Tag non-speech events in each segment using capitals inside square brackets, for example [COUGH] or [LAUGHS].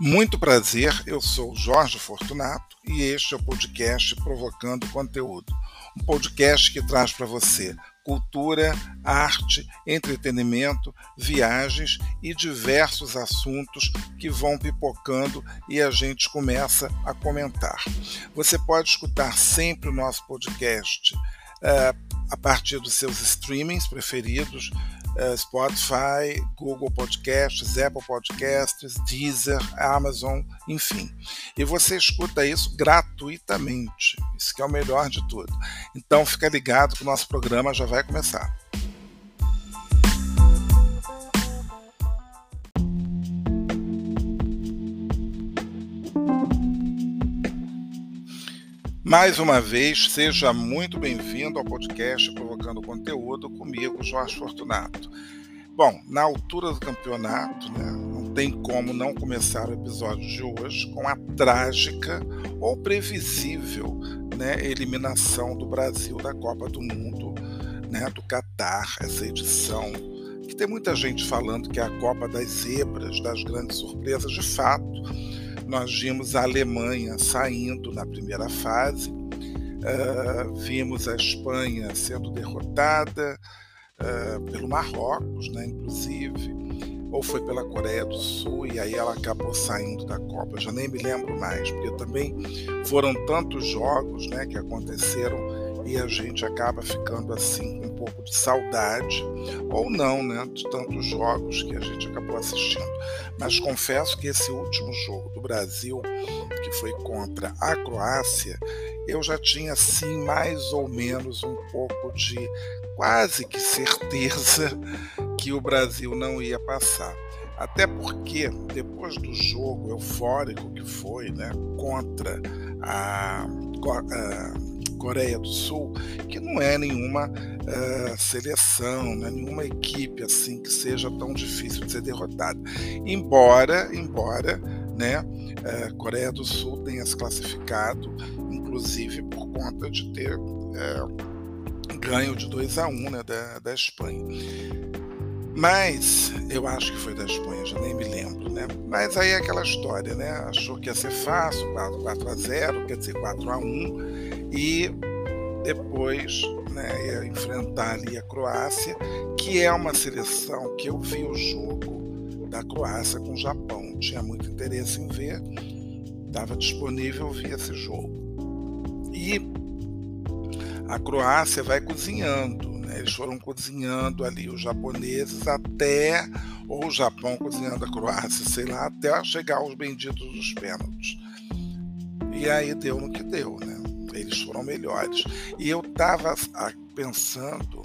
Muito prazer, eu sou Jorge Fortunato e este é o podcast Provocando Conteúdo. Um podcast que traz para você cultura, arte, entretenimento, viagens e diversos assuntos que vão pipocando e a gente começa a comentar. Você pode escutar sempre o nosso podcast uh, a partir dos seus streamings preferidos Spotify, Google Podcasts, Apple Podcasts, Deezer, Amazon, enfim. E você escuta isso gratuitamente. Isso que é o melhor de tudo. Então fica ligado que o nosso programa já vai começar. Mais uma vez, seja muito bem-vindo ao podcast Provocando Conteúdo comigo, Jorge Fortunato. Bom, na altura do campeonato, né, não tem como não começar o episódio de hoje com a trágica ou previsível né, eliminação do Brasil da Copa do Mundo, né, do Catar, essa edição que tem muita gente falando que é a Copa das Zebras, das grandes surpresas, de fato nós vimos a Alemanha saindo na primeira fase, uh, vimos a Espanha sendo derrotada uh, pelo Marrocos, né, inclusive, ou foi pela Coreia do Sul, e aí ela acabou saindo da Copa. Eu já nem me lembro mais, porque também foram tantos jogos né, que aconteceram e a gente acaba ficando assim pouco de saudade, ou não, né, de tantos jogos que a gente acabou assistindo. Mas confesso que esse último jogo do Brasil, que foi contra a Croácia, eu já tinha assim mais ou menos um pouco de quase que certeza que o Brasil não ia passar. Até porque depois do jogo eufórico que foi, né, contra a, a Coreia do Sul, que não é nenhuma uh, seleção, não é nenhuma equipe assim que seja tão difícil de ser derrotada. Embora, embora, né, uh, Coreia do Sul tenha se classificado, inclusive por conta de ter uh, ganho de 2 a 1 um, né, da, da Espanha. Mas eu acho que foi da Espanha, já nem me lembro, né? Mas aí é aquela história, né? Achou que ia ser fácil, 4, 4 a 0, quer dizer, 4 a 1 e depois né, ia enfrentar ali a Croácia, que é uma seleção que eu vi o jogo da Croácia com o Japão. Tinha muito interesse em ver, estava disponível, ver esse jogo. E a Croácia vai cozinhando, né? eles foram cozinhando ali os japoneses até, ou o Japão cozinhando a Croácia, sei lá, até chegar aos benditos dos pênaltis. E aí deu no que deu, né? eles foram melhores. E eu estava pensando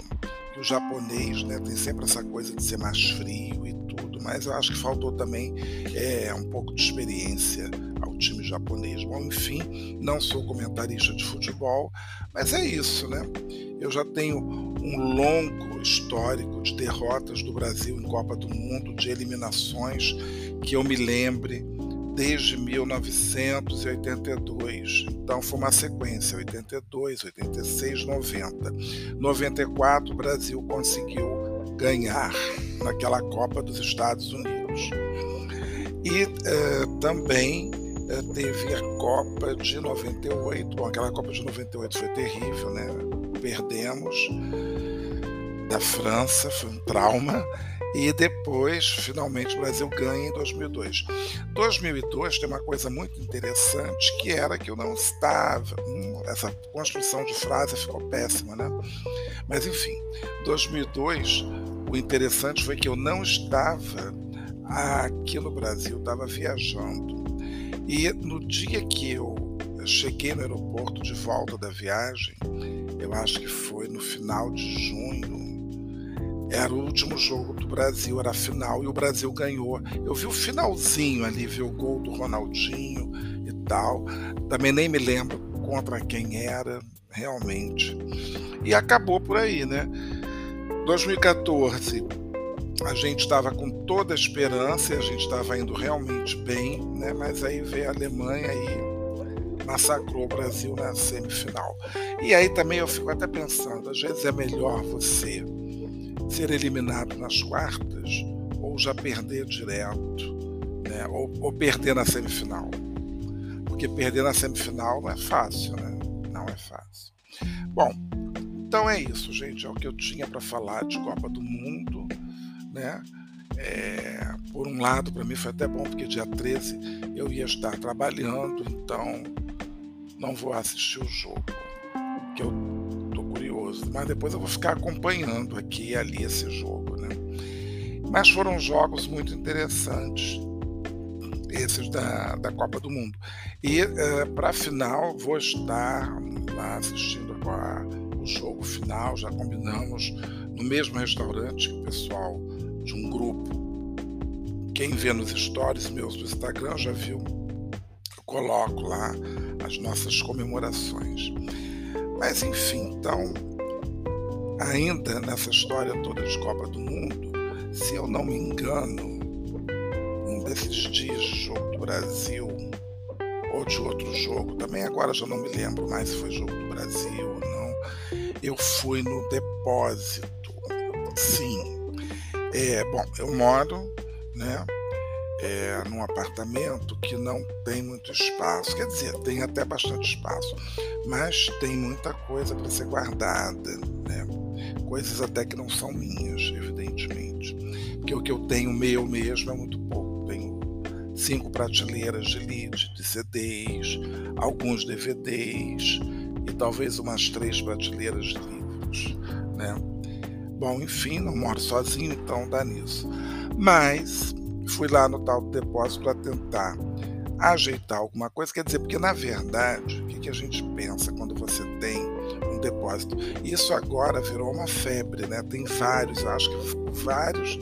que o japonês né, tem sempre essa coisa de ser mais frio e mas eu acho que faltou também é, um pouco de experiência ao time japonês. Bom, enfim, não sou comentarista de futebol, mas é isso, né? Eu já tenho um longo histórico de derrotas do Brasil em Copa do Mundo, de eliminações que eu me lembre desde 1982. Então foi uma sequência, 82, 86, 90. 94 o Brasil conseguiu ganhar naquela Copa dos Estados Unidos. E eh, também eh, teve a Copa de 98. Bom, aquela Copa de 98 foi terrível, né? Perdemos da França, foi um trauma e depois, finalmente, o Brasil ganha em 2002. 2002 tem uma coisa muito interessante que era que eu não estava. Hum, essa construção de frase ficou péssima, né? Mas enfim, 2002, o interessante foi que eu não estava aqui no Brasil, estava viajando. E no dia que eu cheguei no aeroporto de volta da viagem, eu acho que foi no final de junho, era o último jogo do Brasil, era a final e o Brasil ganhou. Eu vi o finalzinho ali, vi o gol do Ronaldinho e tal. Também nem me lembro contra quem era, realmente. E acabou por aí, né? 2014, a gente estava com toda a esperança e a gente estava indo realmente bem, né? Mas aí veio a Alemanha e massacrou o Brasil na semifinal. E aí também eu fico até pensando, às vezes é melhor você ser eliminado nas quartas ou já perder direto, né? ou, ou perder na semifinal. Porque perder na semifinal não é fácil, né? Não é fácil. Bom, então é isso, gente. É o que eu tinha para falar de Copa do Mundo, né? É, por um lado, para mim foi até bom, porque dia 13 eu ia estar trabalhando, então não vou assistir o jogo, que eu tô curioso. Mas depois eu vou ficar acompanhando aqui e ali esse jogo, né? Mas foram jogos muito interessantes, esses da, da Copa do Mundo. E é, para a final, vou estar lá assistindo a, o jogo final, já combinamos no mesmo restaurante que o pessoal de um grupo. Quem vê nos stories meus do Instagram já viu, eu coloco lá as nossas comemorações. Mas enfim, então, ainda nessa história toda de Copa do Mundo, se eu não me engano, um desses dias de jogo do Brasil, ou de outro jogo, também agora já não me lembro mais se foi jogo do Brasil eu fui no depósito. Sim, é, bom, eu moro, né, é, num apartamento que não tem muito espaço, quer dizer, tem até bastante espaço, mas tem muita coisa para ser guardada, né? coisas até que não são minhas, evidentemente, porque o que eu tenho meu mesmo é muito pouco. Tenho cinco prateleiras de lead, de CDs, alguns DVDs e talvez umas três prateleiras de livros, né? Bom, enfim, não moro sozinho, então dá nisso. Mas fui lá no tal depósito para tentar ajeitar alguma coisa. Quer dizer, porque na verdade, o que, que a gente pensa quando você tem um depósito? Isso agora virou uma febre, né? Tem vários, acho que vários,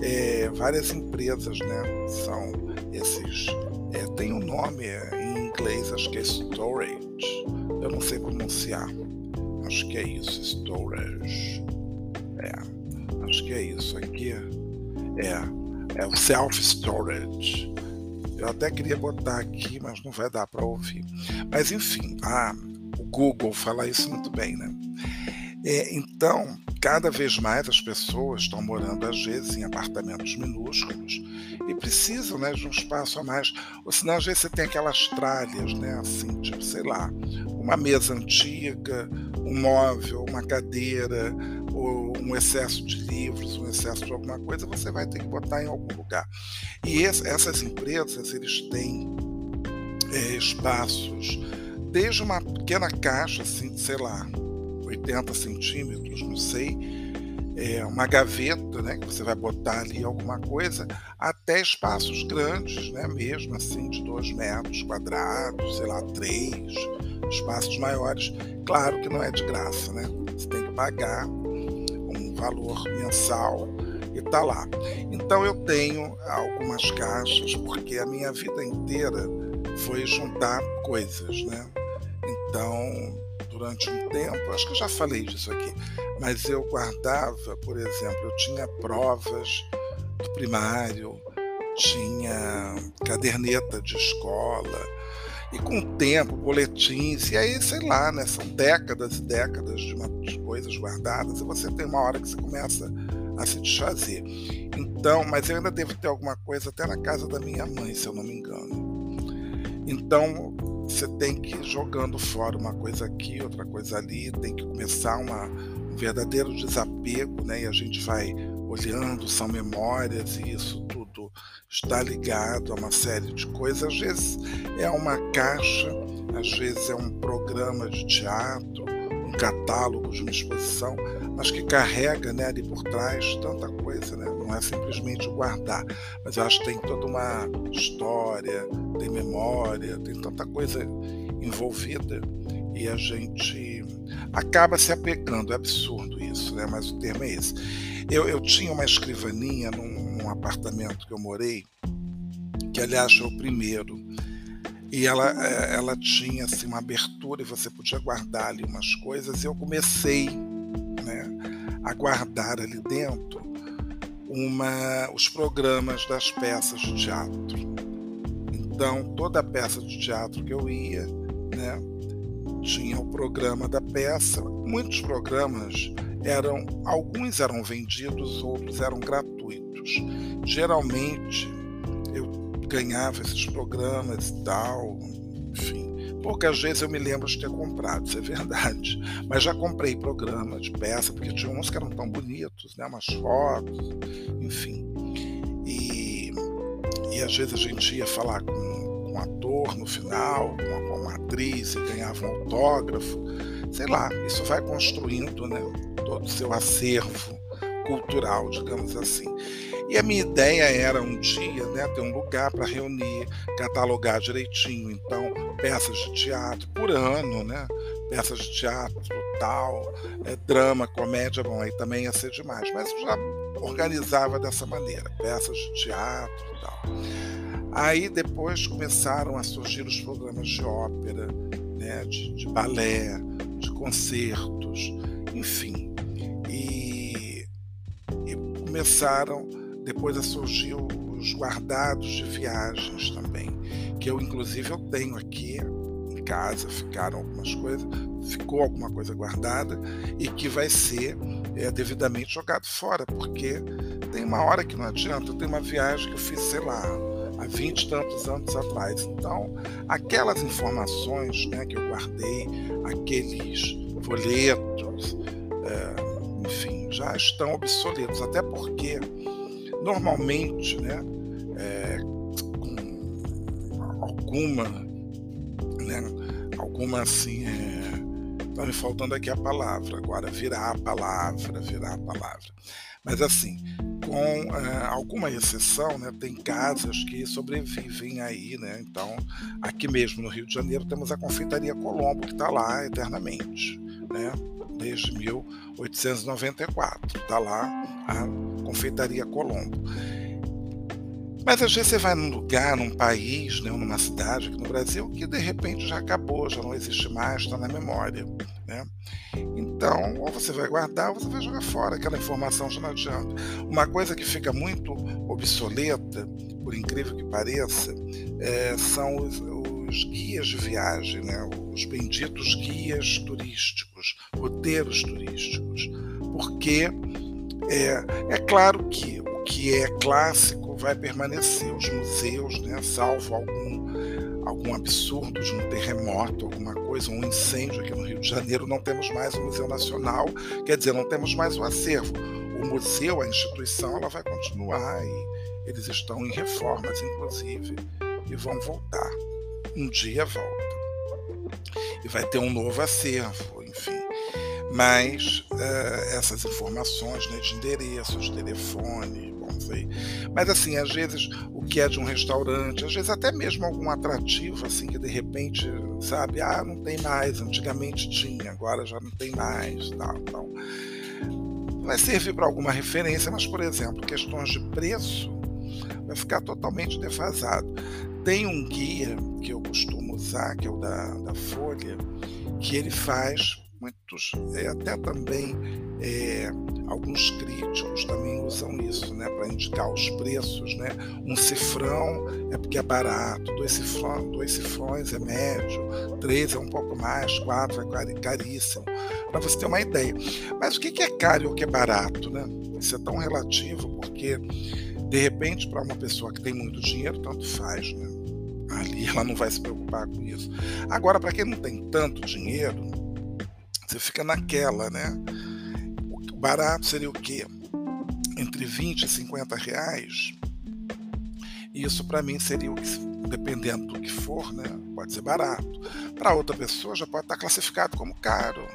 é, várias empresas, né? São esses. É, tem um nome é, inglês, acho que é storage. Eu não sei pronunciar. Acho que é isso, storage. É, acho que é isso aqui. É, é o self-storage. Eu até queria botar aqui, mas não vai dar para ouvir. Mas enfim, ah, o Google fala isso muito bem, né? É, então, cada vez mais as pessoas estão morando, às vezes, em apartamentos minúsculos e precisam né, de um espaço a mais. Ou senão, às vezes, você tem aquelas tralhas, né, assim, tipo, sei lá, uma mesa antiga, um móvel, uma cadeira, ou um excesso de livros, um excesso de alguma coisa, você vai ter que botar em algum lugar. E esse, essas empresas, eles têm é, espaços, desde uma pequena caixa, assim, sei lá, 80 centímetros, não sei, é, uma gaveta, né, que você vai botar ali alguma coisa, até espaços grandes, né, mesmo assim, de 2 metros quadrados, sei lá, 3, espaços maiores. Claro que não é de graça, né? Você tem que pagar um valor mensal e tá lá. Então eu tenho algumas caixas, porque a minha vida inteira foi juntar coisas, né? Então, durante um tempo, acho que eu já falei disso aqui, mas eu guardava, por exemplo, eu tinha provas do primário, tinha caderneta de escola, e com o tempo, boletins, e aí, sei lá, né? São décadas e décadas de, uma, de coisas guardadas, e você tem uma hora que você começa a se desfazer. Então, mas eu ainda devo ter alguma coisa até na casa da minha mãe, se eu não me engano. Então, você tem que ir jogando fora uma coisa aqui, outra coisa ali, tem que começar uma, um verdadeiro desapego, né? E a gente vai olhando, são memórias, e isso tudo está ligado a uma série de coisas. Às vezes é uma caixa, às vezes é um programa de teatro, catálogo de uma exposição, mas que carrega né, ali por trás tanta coisa, né? não é simplesmente guardar, mas eu acho que tem toda uma história, tem memória, tem tanta coisa envolvida e a gente acaba se apegando, é absurdo isso, né? mas o termo é esse. Eu, eu tinha uma escrivaninha num, num apartamento que eu morei, que aliás foi o primeiro, e ela, é, ela tinha assim, uma abertura e você podia guardar ali umas coisas. E eu comecei né, a guardar ali dentro uma, os programas das peças de teatro. Então, toda peça de teatro que eu ia, né, tinha o programa da peça. Muitos programas eram, alguns eram vendidos, outros eram gratuitos. Geralmente, ganhava esses programas e tal, enfim. Poucas vezes eu me lembro de ter comprado, isso é verdade. Mas já comprei programa de peça, porque tinha uns que eram tão bonitos, né? umas fotos, enfim. E, e às vezes a gente ia falar com, com um ator no final, com, com uma atriz, e ganhava um autógrafo. Sei lá, isso vai construindo né? todo o seu acervo cultural, digamos assim. E a minha ideia era um dia né, ter um lugar para reunir, catalogar direitinho. Então, peças de teatro por ano, né? Peças de teatro, tal, é, drama, comédia, bom, aí também ia ser demais. Mas já organizava dessa maneira, peças de teatro e tal. Aí depois começaram a surgir os programas de ópera, né, de, de balé, de concertos, enfim. E, e começaram depois surgiu os guardados de viagens também, que eu inclusive eu tenho aqui em casa, ficaram algumas coisas, ficou alguma coisa guardada e que vai ser é, devidamente jogado fora, porque tem uma hora que não adianta, eu tenho uma viagem que eu fiz, sei lá, há 20 e tantos anos atrás. Então, aquelas informações né, que eu guardei, aqueles folhetos, é, enfim, já estão obsoletos, até porque normalmente, né, é, com alguma, né, alguma assim, é, me faltando aqui a palavra agora, virar a palavra, virar a palavra. Mas assim, com é, alguma exceção, né, tem casas que sobrevivem aí, né? Então, aqui mesmo no Rio de Janeiro temos a Confeitaria Colombo que está lá eternamente, né? Desde 1894, está lá a Confeitaria Colombo. Mas às vezes você vai num lugar, num país, né, numa cidade aqui no Brasil, que de repente já acabou, já não existe mais, está na memória. Né? Então, ou você vai guardar ou você vai jogar fora, aquela informação já não adianta. Uma coisa que fica muito obsoleta, por incrível que pareça, é, são os, os, guias de viagem, né? os benditos guias turísticos, roteiros turísticos. Porque é, é claro que o que é clássico vai permanecer. Os museus, né, salvo algum, algum absurdo de um terremoto, alguma coisa, um incêndio aqui no Rio de Janeiro, não temos mais o Museu Nacional, quer dizer, não temos mais o acervo. O museu, a instituição, ela vai continuar e eles estão em reformas, inclusive, e vão voltar. Um dia volta. E vai ter um novo acervo, enfim mas uh, essas informações né, de endereços, telefone, vamos ver. Mas assim, às vezes o que é de um restaurante, às vezes até mesmo algum atrativo, assim, que de repente, sabe, ah, não tem mais, antigamente tinha, agora já não tem mais, tal, então vai servir para alguma referência, mas por exemplo, questões de preço vai ficar totalmente defasado. Tem um guia que eu costumo usar, que é o da, da Folha, que ele faz muitos, é, até também é, alguns críticos também usam isso, né, para indicar os preços, né? Um cifrão é porque é barato, dois, cifrão, dois cifrões é médio, três é um pouco mais, quatro é caríssimo, para você ter uma ideia. Mas o que é caro e o que é barato, né? Isso é tão relativo porque de repente para uma pessoa que tem muito dinheiro tanto faz, né? Ali ela não vai se preocupar com isso. Agora, para quem não tem tanto dinheiro, você fica naquela, né? O barato seria o quê? Entre 20 e 50 reais. Isso para mim seria o que, dependendo do que for, né? Pode ser barato. Para outra pessoa já pode estar classificado como caro.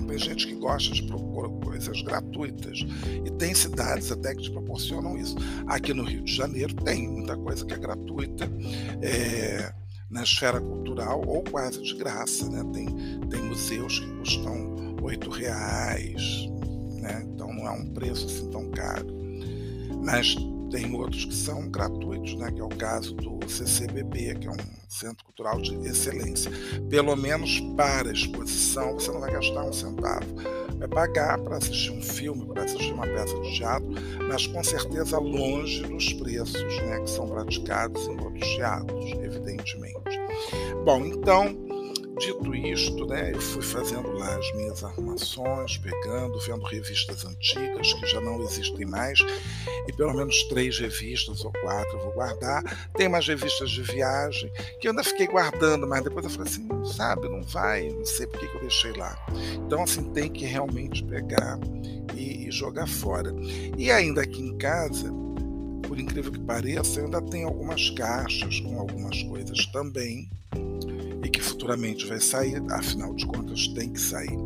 Então tem gente que gosta de procurar coisas gratuitas. E tem cidades até que te proporcionam isso. Aqui no Rio de Janeiro tem muita coisa que é gratuita. É, na esfera cultural ou quase de graça. Né? Tem, tem museus que custam oito reais, né? então não é um preço assim tão caro. Mas tem outros que são gratuitos, né? que é o caso do CCBB, que é um Centro Cultural de Excelência. Pelo menos para a exposição você não vai gastar um centavo. Vai pagar para assistir um filme, para assistir uma peça de teatro, mas com certeza longe dos preços né? que são praticados em outros teatros, evidentemente. Bom, então, dito isto, né, eu fui fazendo lá as minhas arrumações, pegando, vendo revistas antigas que já não existem mais, e pelo menos três revistas ou quatro eu vou guardar. Tem umas revistas de viagem que eu ainda fiquei guardando, mas depois eu falei assim, sabe, não vai, não sei por que eu deixei lá. Então, assim, tem que realmente pegar e, e jogar fora. E ainda aqui em casa, por incrível que pareça, eu ainda tenho algumas caixas com algumas coisas também futuramente vai sair, afinal de contas tem que sair,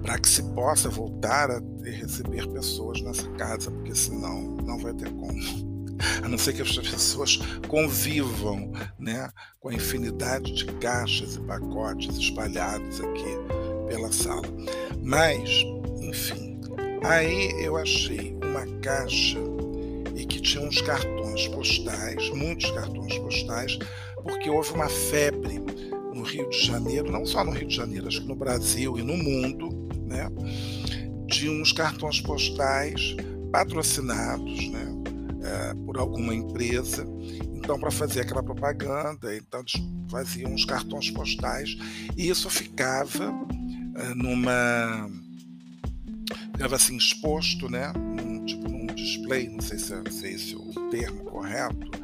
para que se possa voltar a receber pessoas nessa casa, porque senão não vai ter como. A não ser que as [LAUGHS] pessoas convivam né, com a infinidade de caixas e pacotes espalhados aqui pela sala. Mas, enfim, aí eu achei uma caixa e que tinha uns cartões postais, muitos cartões postais, porque houve uma febre no Rio de Janeiro, não só no Rio de Janeiro, acho que no Brasil e no mundo, né, de uns cartões postais patrocinados, né, é, por alguma empresa. Então, para fazer aquela propaganda, então eles faziam uns cartões postais e isso ficava é, numa ficava assim exposto, né, num, tipo num display, não sei se é, se é esse o termo correto,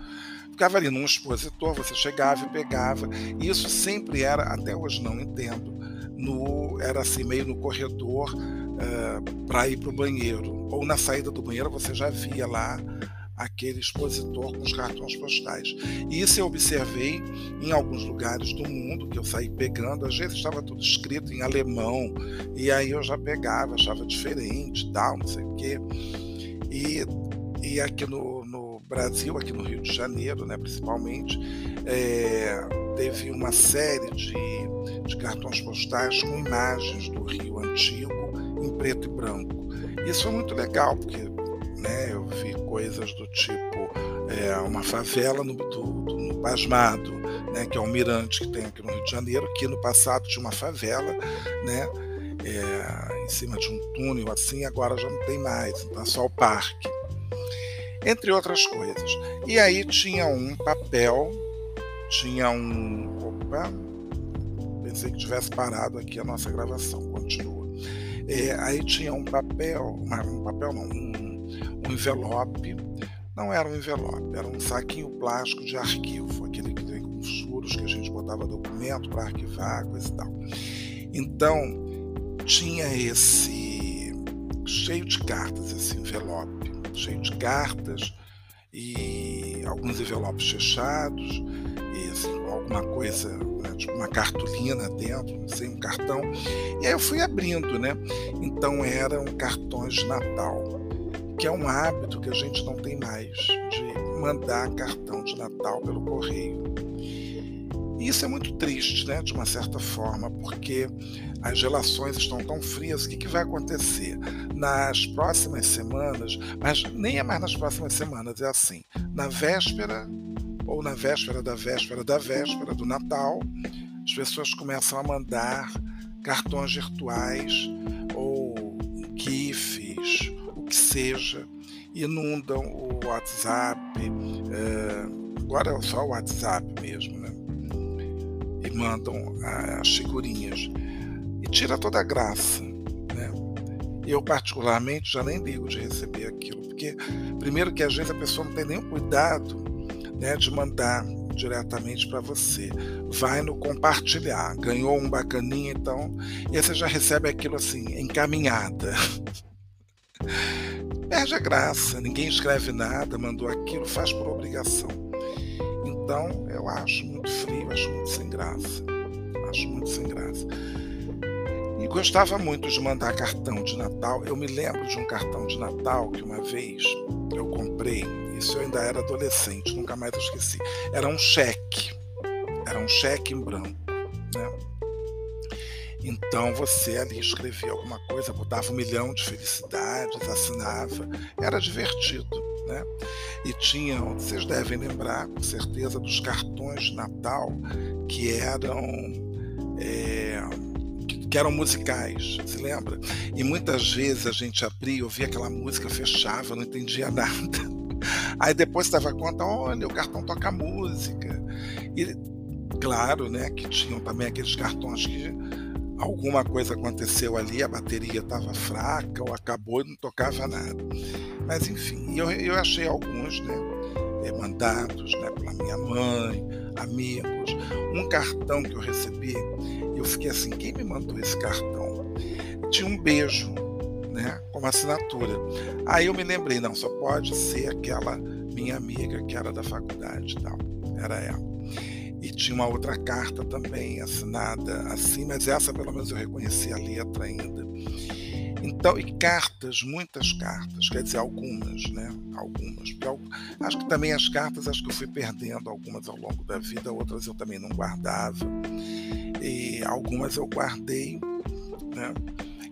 ficava ali num expositor, você chegava e pegava. E isso sempre era, até hoje não entendo, no, era assim, meio no corredor uh, eh, para ir para o banheiro. Ou na saída do banheiro você já via lá aquele expositor com os cartões postais. E isso eu observei em alguns lugares do mundo que eu saí pegando, às vezes estava tudo escrito em alemão, e aí eu já pegava, achava diferente, tal, não sei o quê. E, aqui no, no Brasil, aqui no Rio de Janeiro, né, principalmente, é, teve uma série de, de cartões postais com imagens do Rio Antigo em preto e branco. Isso foi muito legal, porque né, eu vi coisas do tipo é, uma favela no, do, do, no Pasmado, né, que é um mirante que tem aqui no Rio de Janeiro, que no passado tinha uma favela, né, é, em cima de um túnel assim, agora já não tem mais, então é só o parque entre outras coisas. E aí tinha um papel, tinha um. Opa, pensei que tivesse parado aqui a nossa gravação, continua. É, aí tinha um papel, um papel não, um, um envelope. Não era um envelope, era um saquinho plástico de arquivo, aquele que vem com furos que a gente botava documento para arquivar, coisa e tal. Então, tinha esse cheio de cartas, esse envelope cheio de cartas e alguns envelopes fechados e assim, alguma coisa, né, tipo uma cartolina dentro, sei, um cartão. E aí eu fui abrindo, né? Então eram cartões de Natal, que é um hábito que a gente não tem mais de mandar cartão de Natal pelo correio. E isso é muito triste, né, de uma certa forma, porque as relações estão tão frias. O que, que vai acontecer? Nas próximas semanas, mas nem é mais nas próximas semanas, é assim: na véspera, ou na véspera da véspera da véspera do Natal, as pessoas começam a mandar cartões virtuais ou GIFs, o que seja, inundam o WhatsApp. É, agora é só o WhatsApp mesmo, né? Mandam as figurinhas. E tira toda a graça. Né? Eu, particularmente, já nem ligo de receber aquilo, porque, primeiro, que às vezes a pessoa não tem nenhum cuidado né, de mandar diretamente para você. Vai no compartilhar. Ganhou um bacaninha, então, e você já recebe aquilo assim, encaminhada. [LAUGHS] Perde a graça, ninguém escreve nada, mandou aquilo, faz por obrigação. Então, eu acho muito frio, acho muito sem graça. Acho muito sem graça. E gostava muito de mandar cartão de Natal. Eu me lembro de um cartão de Natal que uma vez eu comprei, isso eu ainda era adolescente, nunca mais esqueci. Era um cheque. Era um cheque em branco. Né? Então você ali escrevia alguma coisa, botava um milhão de felicidades, assinava. Era divertido. Né? E tinham, vocês devem lembrar com certeza, dos cartões de Natal que eram. É, que eram musicais, se lembra? E muitas vezes a gente abria, ouvia aquela música, fechava, não entendia [LAUGHS] nada. Aí depois dava conta, olha, o cartão toca música. E claro, né, que tinham também aqueles cartões que alguma coisa aconteceu ali, a bateria estava fraca ou acabou e não tocava nada. Mas enfim, eu, eu achei alguns, né, eh, mandados, né, pela minha mãe, amigos, um cartão que eu recebi, eu fiquei assim, quem me mandou esse cartão? Tinha um beijo, né, como assinatura. Aí eu me lembrei, não, só pode ser aquela minha amiga que era da faculdade, tal, era ela. E tinha uma outra carta também assinada assim, mas essa pelo menos eu reconheci a letra ainda. Então, e cartas, muitas cartas, quer dizer, algumas, né? Algumas. acho que também as cartas, acho que eu fui perdendo algumas ao longo da vida, outras eu também não guardava. E algumas eu guardei, né?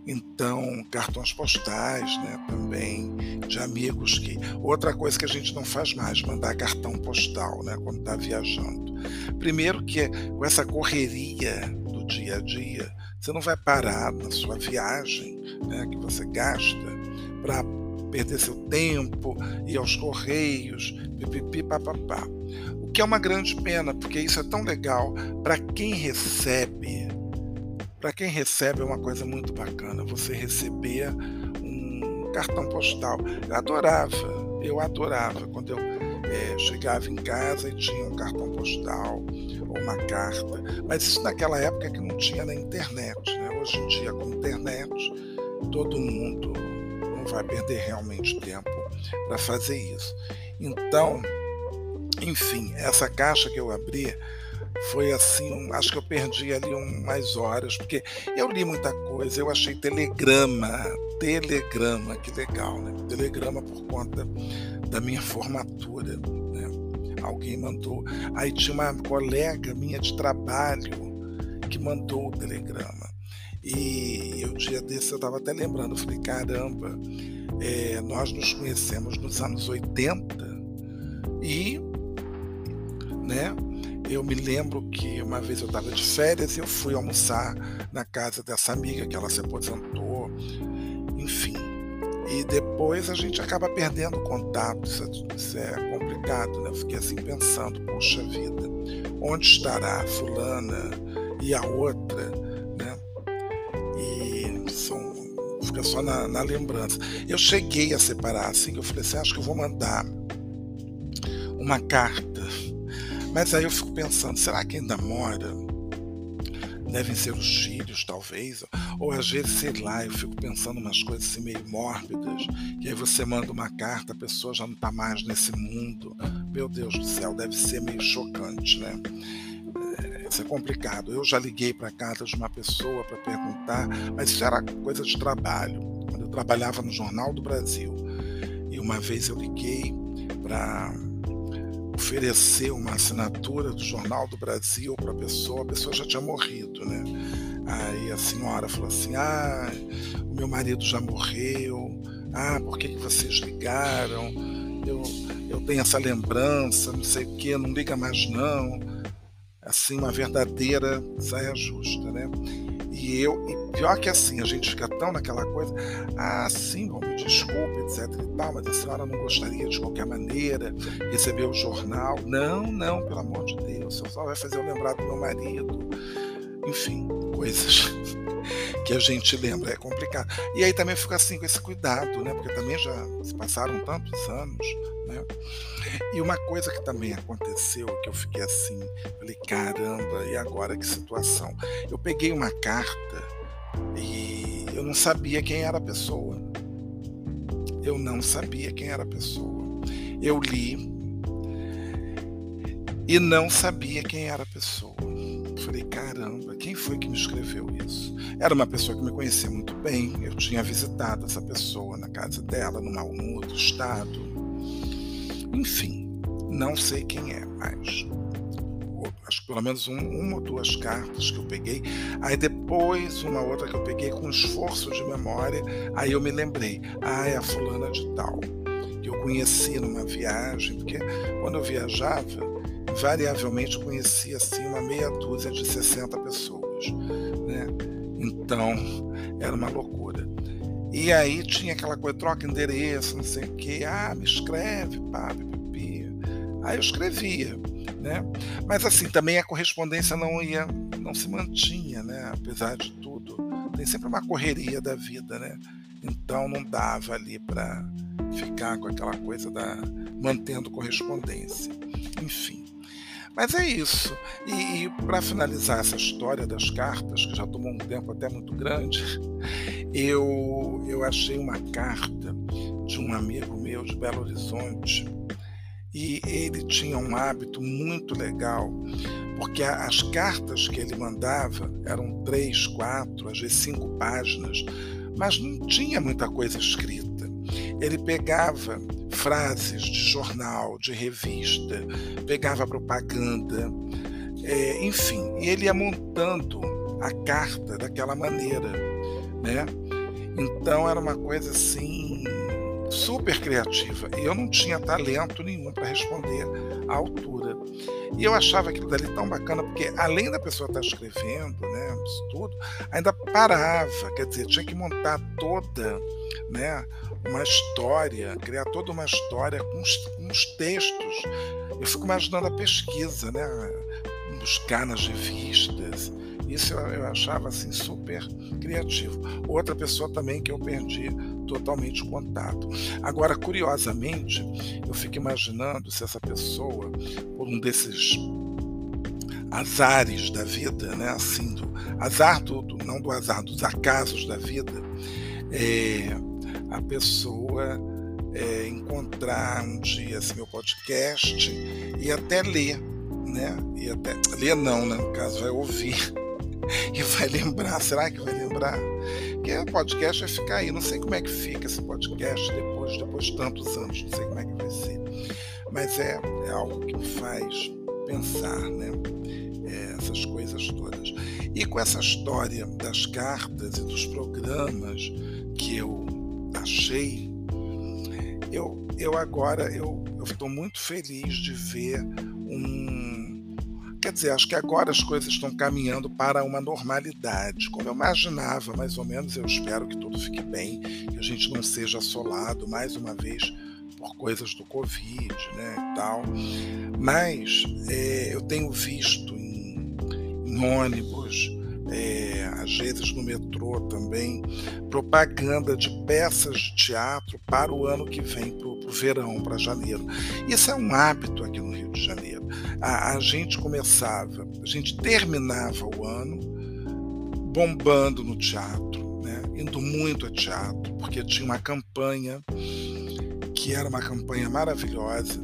Então, cartões postais, né, também de amigos que outra coisa que a gente não faz mais, mandar cartão postal, né, quando está viajando. Primeiro que com essa correria do dia a dia, você não vai parar na sua viagem, né, que você gasta para perder seu tempo, ir aos correios, pipipi, papapá. O que é uma grande pena, porque isso é tão legal para quem recebe para quem recebe é uma coisa muito bacana, você receber um cartão postal. Eu adorava, eu adorava quando eu é, chegava em casa e tinha um cartão postal ou uma carta. Mas isso naquela época que não tinha na internet. Né? Hoje em dia, com internet, todo mundo não vai perder realmente tempo para fazer isso. Então, enfim, essa caixa que eu abri foi assim, acho que eu perdi ali umas horas, porque eu li muita coisa, eu achei telegrama, telegrama, que legal, né? Telegrama por conta da minha formatura, né? Alguém mandou. Aí tinha uma colega minha de trabalho que mandou o telegrama. E o dia desse eu estava até lembrando, falei, caramba, é, nós nos conhecemos nos anos 80 e né, eu me lembro que uma vez eu estava de férias e eu fui almoçar na casa dessa amiga que ela se aposentou, enfim. E depois a gente acaba perdendo contato, isso é, isso é complicado, né? Eu fiquei assim pensando, poxa vida, onde estará fulana e a outra, né? E são, fica só na, na lembrança. Eu cheguei a separar assim, eu falei assim, acho que eu vou mandar uma carta mas aí eu fico pensando, será que ainda mora? Devem ser os filhos, talvez. Ou às vezes, sei lá, eu fico pensando umas coisas assim meio mórbidas. E aí você manda uma carta, a pessoa já não está mais nesse mundo. Meu Deus do céu, deve ser meio chocante, né? É, isso é complicado. Eu já liguei para a casa de uma pessoa para perguntar, mas isso era coisa de trabalho. Quando eu trabalhava no Jornal do Brasil. E uma vez eu liguei para ofereceu uma assinatura do Jornal do Brasil para a pessoa, a pessoa já tinha morrido, né? Aí a senhora falou assim: Ah, o meu marido já morreu. Ah, por que, que vocês ligaram? Eu, eu tenho essa lembrança, não sei o que, não liga mais não. Assim, uma verdadeira saia justa, né? E eu, e pior que assim, a gente fica tão naquela coisa, ah, sim, bom, me desculpe, etc e tal, mas a senhora não gostaria de qualquer maneira receber o jornal? Não, não, pelo amor de Deus, só vai fazer eu lembrar do meu marido. Enfim, coisas [LAUGHS] que a gente lembra, é complicado. E aí também fica assim com esse cuidado, né? Porque também já se passaram tantos anos, né? E uma coisa que também aconteceu, que eu fiquei assim, falei, caramba, e agora que situação? Eu peguei uma carta e eu não sabia quem era a pessoa. Eu não sabia quem era a pessoa. Eu li e não sabia quem era a pessoa. Falei, caramba, quem foi que me escreveu isso? Era uma pessoa que me conhecia muito bem. Eu tinha visitado essa pessoa na casa dela, numa, num outro estado. Enfim, não sei quem é, mas acho que pelo menos um, uma ou duas cartas que eu peguei. Aí depois uma outra que eu peguei com esforço de memória, aí eu me lembrei, ah, é a fulana de tal, que eu conheci numa viagem, porque quando eu viajava, variavelmente conhecia assim uma meia dúzia de 60 pessoas, né? Então, era uma loucura. E aí tinha aquela coisa, troca endereço, não sei o quê. Ah, me escreve, pá, pipi. Aí eu escrevia. Né? Mas assim, também a correspondência não ia, não se mantinha, né? apesar de tudo. Tem sempre uma correria da vida, né? Então não dava ali para ficar com aquela coisa da mantendo correspondência. Enfim. Mas é isso. E, e para finalizar essa história das cartas, que já tomou um tempo até muito grande, [LAUGHS] eu, eu achei uma carta de um amigo meu de Belo Horizonte e ele tinha um hábito muito legal, porque as cartas que ele mandava eram três, quatro, às vezes cinco páginas, mas não tinha muita coisa escrita. Ele pegava frases de jornal, de revista, pegava propaganda, é, enfim, e ele ia montando a carta daquela maneira, né? Então era uma coisa assim super criativa. E eu não tinha talento nenhum para responder altura. E eu achava aquilo dali tão bacana, porque além da pessoa estar tá escrevendo, né, isso tudo, ainda parava, quer dizer, tinha que montar toda né, uma história, criar toda uma história com os, com os textos. Eu fico imaginando a pesquisa, né, buscar nas revistas. Isso eu, eu achava assim super criativo. Outra pessoa também que eu perdi totalmente o contato. Agora, curiosamente, eu fico imaginando se essa pessoa, por um desses azares da vida, né, assim, do azar do, do não do azar, dos acasos da vida, é, a pessoa é, encontrar um dia esse meu podcast e até ler, né? E até ler não, né? No caso, vai ouvir e vai lembrar. Será que vai lembrar? Porque o podcast vai ficar aí. Não sei como é que fica esse podcast depois, depois de tantos anos. Não sei como é que vai ser. Mas é, é algo que me faz pensar, né? É, essas coisas todas. E com essa história das cartas e dos programas que eu achei, eu, eu agora eu estou muito feliz de ver um Quer dizer, acho que agora as coisas estão caminhando para uma normalidade, como eu imaginava, mais ou menos. Eu espero que tudo fique bem, que a gente não seja assolado mais uma vez por coisas do Covid, né, e tal. Mas é, eu tenho visto em, em ônibus, é, às vezes no metrô também, propaganda de peças de teatro para o ano que vem, para o verão, para janeiro. Isso é um hábito aqui no Rio de Janeiro a, a gente começava, a gente terminava o ano bombando no teatro, né? indo muito a teatro, porque tinha uma campanha que era uma campanha maravilhosa.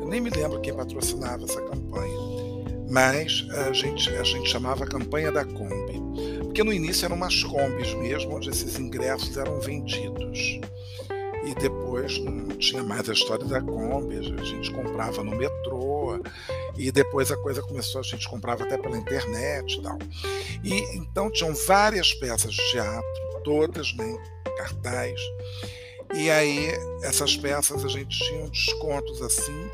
Eu nem me lembro quem patrocinava essa campanha, mas a gente, a gente chamava a campanha da Kombi, porque no início eram umas Kombis mesmo, onde esses ingressos eram vendidos. E depois não tinha mais a história da Kombi, a gente comprava no metrô, e depois a coisa começou, a gente comprava até pela internet e tal. E então tinham várias peças de teatro, todas né, cartaz. E aí essas peças a gente tinha descontos assim,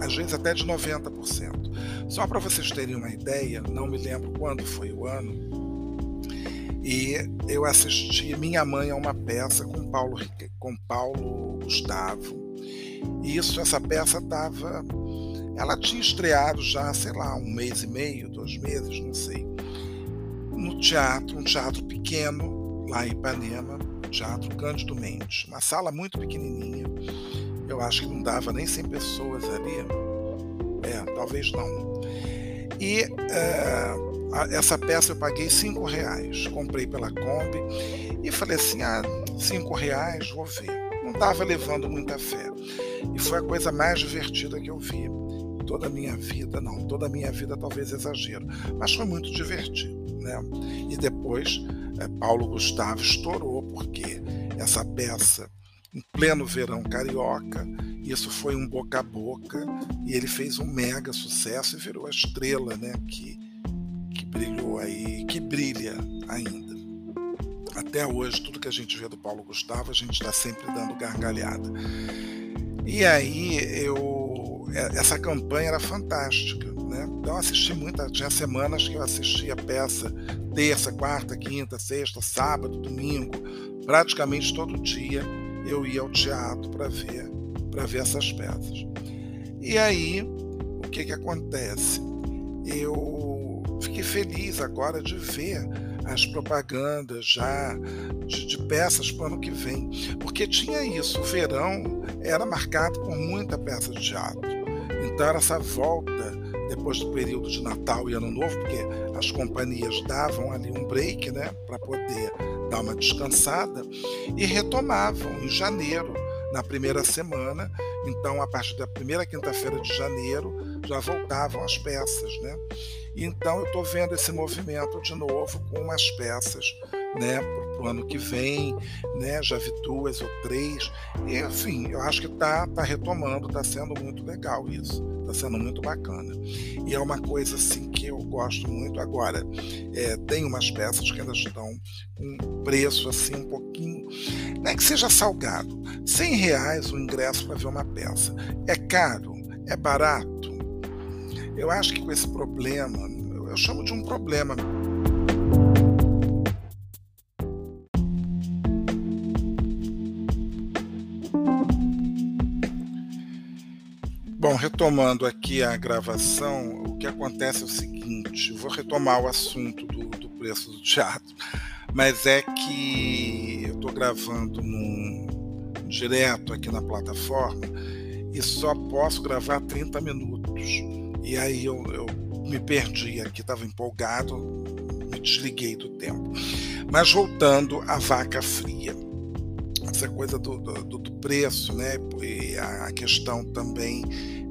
às vezes até de 90%. Só para vocês terem uma ideia, não me lembro quando foi o ano, e eu assisti Minha Mãe é uma peça com Paulo, com Paulo Gustavo. E isso, essa peça estava. Ela tinha estreado já, sei lá, um mês e meio, dois meses, não sei. No teatro, um teatro pequeno, lá em Ipanema, Teatro Cândido Mendes. Uma sala muito pequenininha. Eu acho que não dava nem 100 pessoas ali. É, talvez não. E. Uh, essa peça eu paguei cinco reais. Comprei pela Kombi e falei assim: ah, cinco reais, vou ver. Não estava levando muita fé. E foi a coisa mais divertida que eu vi. Toda a minha vida, não, toda a minha vida talvez exagero, mas foi muito divertido. Né? E depois, é, Paulo Gustavo estourou, porque essa peça, em pleno verão carioca, isso foi um boca a boca, e ele fez um mega sucesso e virou a estrela né, que brilhou aí, que brilha ainda. Até hoje, tudo que a gente vê do Paulo Gustavo, a gente está sempre dando gargalhada. E aí, eu, é, essa campanha era fantástica. Né? Então, assisti muita. Tinha semanas que eu assistia peça terça, quarta, quinta, sexta, sábado, domingo. Praticamente todo dia eu ia ao teatro para ver, para ver essas peças. E aí, que que acontece? Eu fiquei feliz agora de ver as propagandas já de, de peças para o ano que vem, porque tinha isso, o verão era marcado por muita peça de teatro. Então essa volta depois do período de Natal e Ano Novo, porque as companhias davam ali um break, né, para poder dar uma descansada e retomavam em janeiro, na primeira semana. Então, a partir da primeira quinta-feira de janeiro, já voltavam as peças, né? Então, eu estou vendo esse movimento de novo com umas peças né, para o ano que vem, né, já vi duas ou três, enfim, eu acho que está tá retomando, está sendo muito legal isso, está sendo muito bacana. E é uma coisa assim que eu gosto muito agora. É, tem umas peças que ainda estão com um preço assim um pouquinho, não é que seja salgado, 100 reais o ingresso para ver uma peça. É caro? É barato? Eu acho que com esse problema, eu chamo de um problema Bom, retomando aqui a gravação, o que acontece é o seguinte: vou retomar o assunto do, do preço do teatro, mas é que eu estou gravando num, direto aqui na plataforma e só posso gravar 30 minutos. E aí eu, eu me perdi aqui, estava empolgado, me desliguei do tempo. Mas voltando à vaca fria essa coisa do, do, do, preço, né? E a questão também,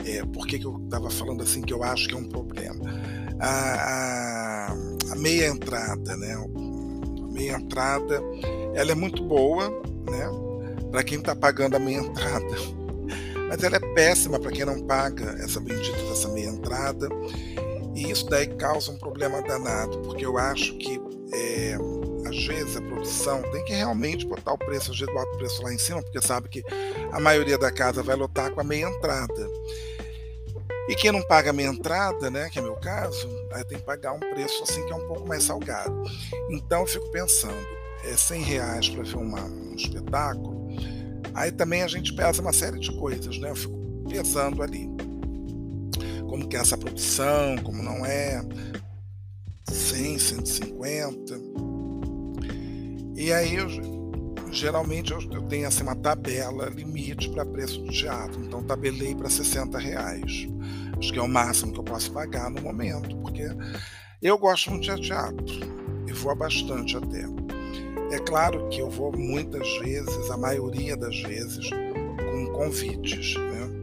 é, por que, que eu estava falando assim, que eu acho que é um problema. A, a, a meia entrada, né? A meia entrada, ela é muito boa, né? Para quem está pagando a meia [LAUGHS] entrada. Mas ela é péssima para quem não paga essa bendita dessa meia entrada. E isso daí causa um problema danado, porque eu acho que é, às vezes a produção tem que realmente botar o preço, a gente bota o preço lá em cima, porque sabe que a maioria da casa vai lotar com a meia entrada. E quem não paga a meia entrada, né, que é meu caso, aí tem que pagar um preço assim que é um pouco mais salgado. Então eu fico pensando, é 100 reais para uma, um espetáculo, aí também a gente pesa uma série de coisas, né? Eu fico pesando ali como que é essa produção, como não é, 100, 150. E aí, eu, geralmente, eu, eu, tenho assim, uma tabela limite para preço do teatro. Então, tabelei para 60 reais. Acho que é o máximo que eu posso pagar no momento, porque eu gosto muito de teatro e vou bastante até. É claro que eu vou muitas vezes, a maioria das vezes, com convites, né?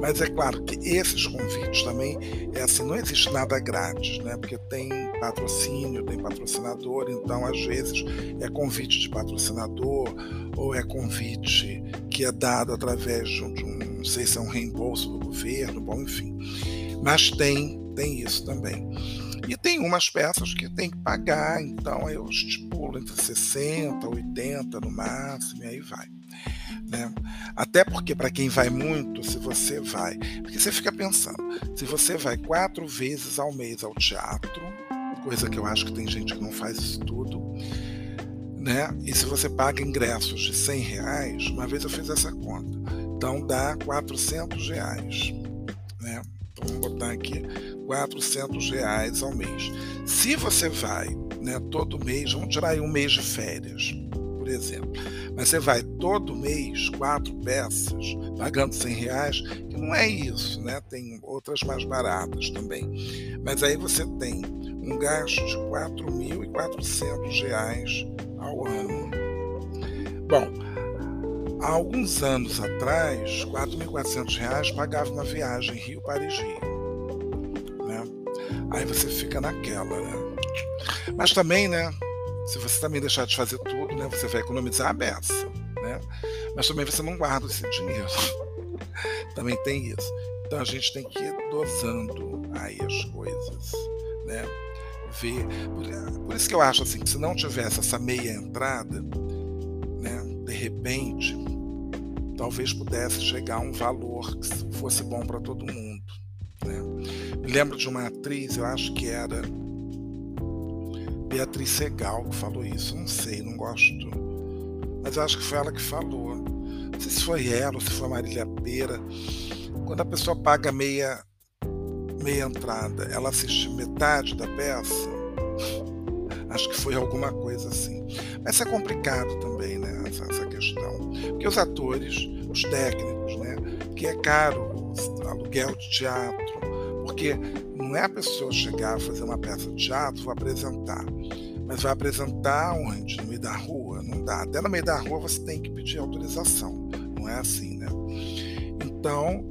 Mas é claro que esses convites também, é assim, não existe nada grátis, né? Porque tem patrocínio, tem patrocinador, então às vezes é convite de patrocinador ou é convite que é dado através de um, de um não sei se é um reembolso do governo, bom, enfim. Mas tem, tem isso também. E tem umas peças que tem que pagar, então eu estipulo entre 60, 80 no máximo, e aí vai. Né? Até porque, para quem vai muito, se você vai. Porque você fica pensando, se você vai quatro vezes ao mês ao teatro, coisa que eu acho que tem gente que não faz isso tudo, né? E se você paga ingressos de 100 reais, uma vez eu fiz essa conta, então dá 400 reais, né? Então vamos botar aqui 400 reais ao mês. Se você vai, né, todo mês, vamos tirar aí um mês de férias, exemplo. Mas você vai todo mês, quatro peças, pagando 100 reais, que não é isso, né? Tem outras mais baratas também. Mas aí você tem um gasto de 4.400 reais ao ano. Bom, há alguns anos atrás, 4.400 reais pagava uma viagem Rio-Paris-Rio. Né? Aí você fica naquela, né? Mas também, né? Se você também deixar de fazer tudo, né, você vai economizar a beça, né? Mas também você não guarda esse dinheiro. [LAUGHS] também tem isso. Então a gente tem que ir dosando aí as coisas, né? Ver. Por, por isso que eu acho assim que se não tivesse essa meia entrada, né, de repente, talvez pudesse chegar a um valor que fosse bom para todo mundo. Né? Me lembro de uma atriz, eu acho que era Beatriz Segal que falou isso, não sei, não gosto. Mas acho que foi ela que falou. Não sei se foi ela ou se foi a Marília Pera. Quando a pessoa paga meia meia entrada, ela assiste metade da peça, acho que foi alguma coisa assim. Mas é complicado também, né, essa, essa questão. Porque os atores, os técnicos, né, que é caro o aluguel de teatro, porque não é a pessoa chegar a fazer uma peça de teatro, vou apresentar. Mas vai apresentar onde? No meio da rua? Não dá. Até no meio da rua você tem que pedir autorização. Não é assim, né? Então,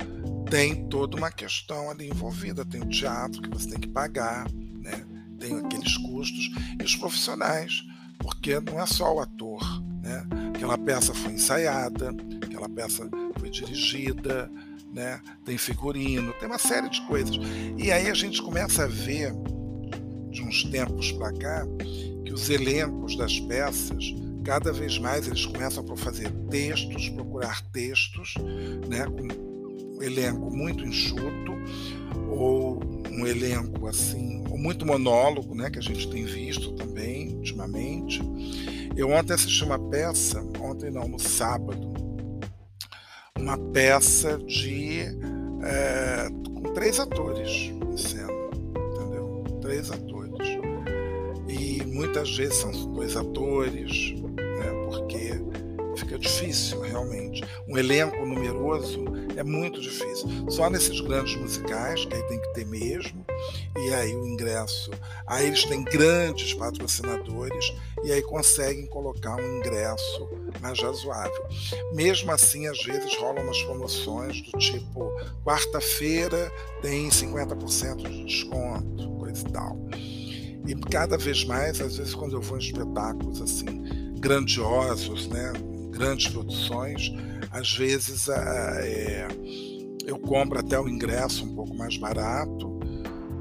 tem toda uma questão ali envolvida. Tem o teatro que você tem que pagar, né? tem aqueles custos, e os profissionais, porque não é só o ator. Né? Aquela peça foi ensaiada, aquela peça foi dirigida, né? tem figurino, tem uma série de coisas. E aí a gente começa a ver, de uns tempos para cá, que os elencos das peças cada vez mais eles começam a fazer textos, procurar textos, né, com elenco muito enxuto ou um elenco assim, ou muito monólogo, né, que a gente tem visto também ultimamente. Eu ontem assisti uma peça, ontem não, no sábado, uma peça de é, com três atores em cena, entendeu? Três atores muitas vezes são dois atores, né, porque fica difícil realmente. Um elenco numeroso é muito difícil. Só nesses grandes musicais, que aí tem que ter mesmo, e aí o ingresso. Aí eles têm grandes patrocinadores e aí conseguem colocar um ingresso mais razoável. Mesmo assim, às vezes rolam umas promoções do tipo quarta-feira tem 50% de desconto, coisa e tal. E cada vez mais, às vezes, quando eu vou em espetáculos assim grandiosos, né, grandes produções, às vezes é, eu compro até o ingresso um pouco mais barato,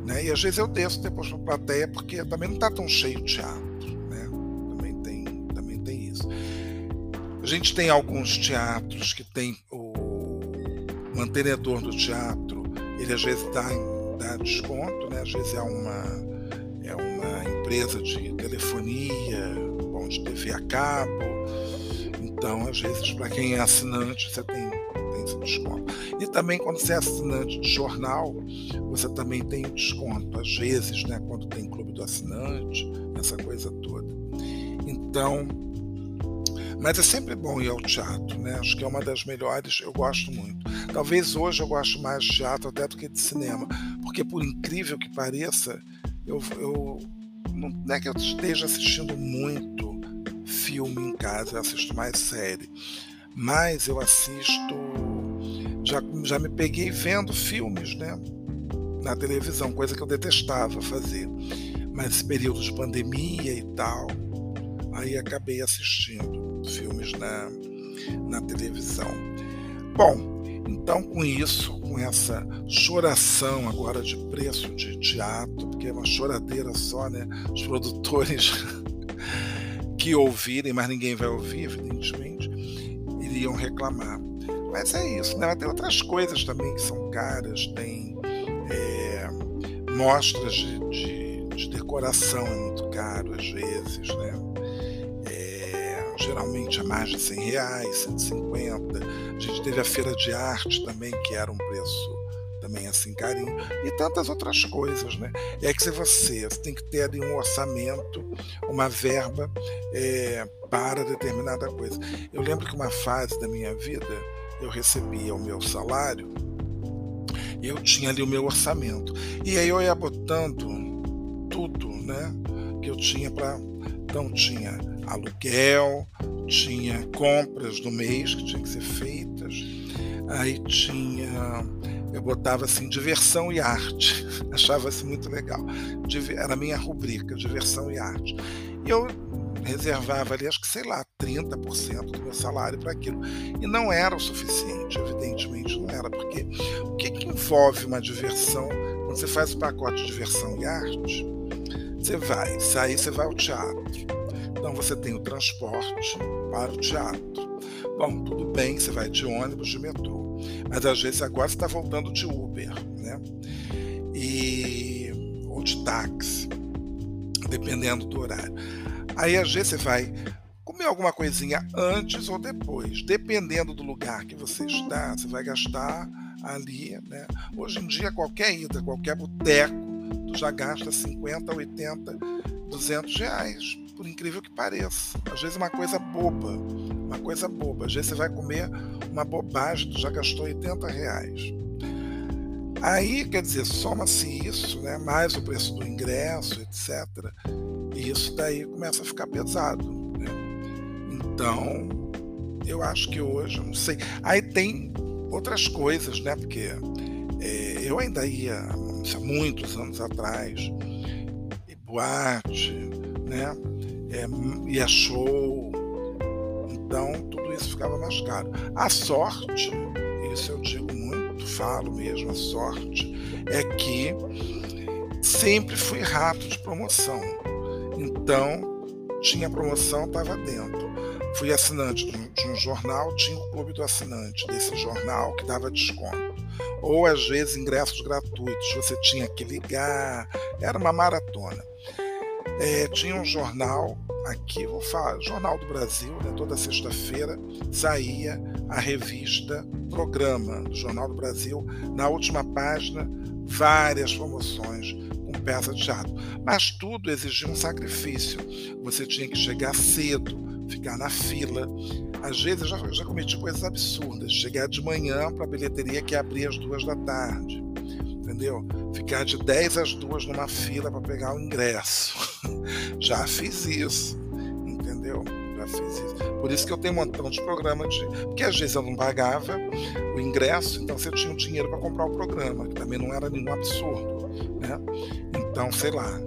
né, e às vezes eu desço depois para plateia porque também não está tão cheio o teatro, né, também tem, também tem isso. A gente tem alguns teatros que tem o mantenedor do teatro, ele às vezes dá, dá desconto, né, às vezes é uma empresa de telefonia, bom, de TV a cabo. Então, às vezes, para quem é assinante, você tem, tem esse desconto. E também, quando você é assinante de jornal, você também tem desconto. Às vezes, né, quando tem clube do assinante, essa coisa toda. Então, mas é sempre bom ir ao teatro, né? Acho que é uma das melhores, eu gosto muito. Talvez hoje eu gosto mais de teatro até do que de cinema, porque por incrível que pareça, eu, eu não é que eu esteja assistindo muito filme em casa, eu assisto mais série, mas eu assisto, já, já me peguei vendo filmes, né? Na televisão, coisa que eu detestava fazer. Mas esse período de pandemia e tal, aí acabei assistindo filmes na, na televisão. Bom, então, com isso, com essa choração agora de preço de teatro, porque é uma choradeira só, né? Os produtores [LAUGHS] que ouvirem, mas ninguém vai ouvir, evidentemente, iriam reclamar. Mas é isso, né? Tem outras coisas também que são caras, tem é, mostras de, de, de decoração, é muito caro às vezes, né? Geralmente a mais de 100 reais, 150. A gente teve a feira de arte também, que era um preço também assim carinho, e tantas outras coisas, né? É que se você, você tem que ter ali um orçamento, uma verba é, para determinada coisa. Eu lembro que uma fase da minha vida eu recebia o meu salário eu tinha ali o meu orçamento. E aí eu ia botando tudo, né? Que eu tinha para. Então tinha aluguel, tinha compras do mês que tinham que ser feitas, aí tinha. Eu botava assim, diversão e arte. [LAUGHS] Achava assim muito legal. Era a minha rubrica, diversão e arte. E eu reservava ali, acho que sei lá, 30% do meu salário para aquilo. E não era o suficiente, evidentemente não era, porque o que, que envolve uma diversão? Quando você faz o pacote de diversão e arte, você vai, sair, você vai ao teatro então você tem o transporte para o teatro. Bom, tudo bem, você vai de ônibus, de metrô. Mas às vezes agora você está voltando de Uber, né? E, ou de táxi, dependendo do horário. Aí às vezes você vai comer alguma coisinha antes ou depois. Dependendo do lugar que você está, você vai gastar ali, né? Hoje em dia, qualquer ida, qualquer boteco, tu já gasta 50, 80, 200 reais, incrível que pareça. Às vezes uma coisa boba, uma coisa boba. Às vezes você vai comer uma bobagem, tu já gastou 80 reais. Aí, quer dizer, soma-se isso, né, mais o preço do ingresso, etc. E isso daí começa a ficar pesado. Né? Então, eu acho que hoje, não sei. Aí tem outras coisas, né? Porque é, eu ainda ia, há muitos anos atrás, boate, né? É, ia show. Então, tudo isso ficava mais caro. A sorte, isso eu digo muito, falo mesmo, a sorte é que sempre fui rato de promoção. Então, tinha promoção, estava dentro. Fui assinante de um, jornal, tinha o clube do assinante desse jornal que dava desconto. Ou às vezes ingressos gratuitos, você tinha que ligar, era uma maratona. É, tinha um jornal aqui, vou falar, Jornal do Brasil, né, toda sexta-feira saía a revista Programa do Jornal do Brasil. Na última página, várias promoções com peça de teatro. Mas tudo exigia um sacrifício. Você tinha que chegar cedo, ficar na fila. Às vezes eu já, já cometi coisas absurdas. Chegar de manhã para a bilheteria que abria às duas da tarde. Entendeu? Ficar de 10 às duas numa fila para pegar o ingresso. [LAUGHS] já fiz isso. Entendeu? Já fiz isso. Por isso que eu tenho um montão de programa de. Porque às vezes eu não pagava o ingresso, então você tinha o dinheiro para comprar o programa, que também não era nenhum absurdo. Né? Então, sei lá,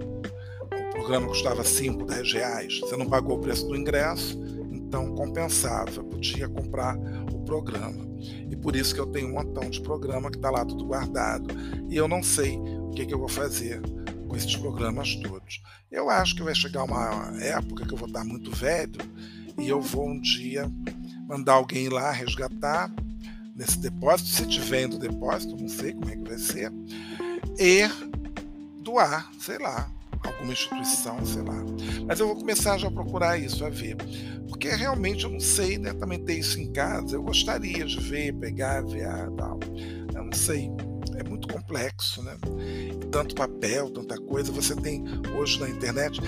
programa custava 5, 10 reais, você não pagou o preço do ingresso, então compensava, podia comprar o programa. E por isso que eu tenho um montão de programa que está lá tudo guardado e eu não sei o que, que eu vou fazer com esses programas todos. Eu acho que vai chegar uma época que eu vou estar muito velho e eu vou um dia mandar alguém lá resgatar nesse depósito, se tiver no depósito, não sei como é que vai ser, e doar, sei lá, alguma instituição, sei lá. Mas eu vou começar já a procurar isso, a ver. Porque realmente eu não sei, né? Também ter isso em casa. Eu gostaria de ver, pegar, ver, ah, tal. Eu não sei. É muito complexo, né? Tanto papel, tanta coisa. Você tem hoje na internet.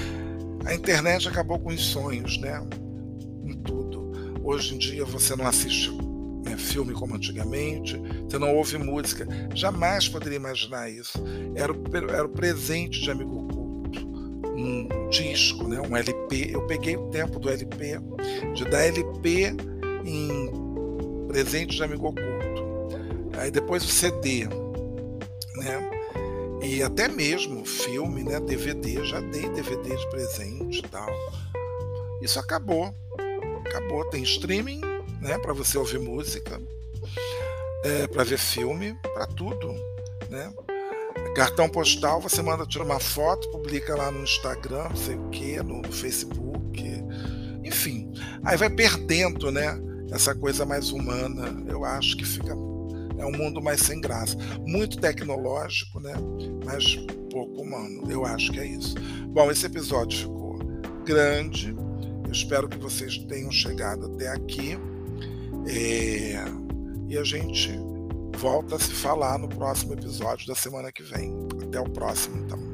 A internet acabou com os sonhos, né? Em tudo. Hoje em dia você não assiste né, filme como antigamente, você não ouve música. Jamais poderia imaginar isso. Era o, era o presente de amigo um disco, né, um LP. Eu peguei o tempo do LP, de dar LP em presente de amigo oculto. Aí depois o CD, né? E até mesmo filme, né, DVD, já dei DVD de presente e tal. Isso acabou. Acabou, tem streaming, né, para você ouvir música, é, para ver filme, para tudo, né? Cartão postal, você manda, tira uma foto, publica lá no Instagram, não sei o que, no Facebook, enfim. Aí vai perdendo, né? Essa coisa mais humana, eu acho que fica. É um mundo mais sem graça. Muito tecnológico, né? Mas pouco humano. Eu acho que é isso. Bom, esse episódio ficou grande. Eu espero que vocês tenham chegado até aqui. É... E a gente volta a se falar no próximo episódio da semana que vem. Até o próximo, então.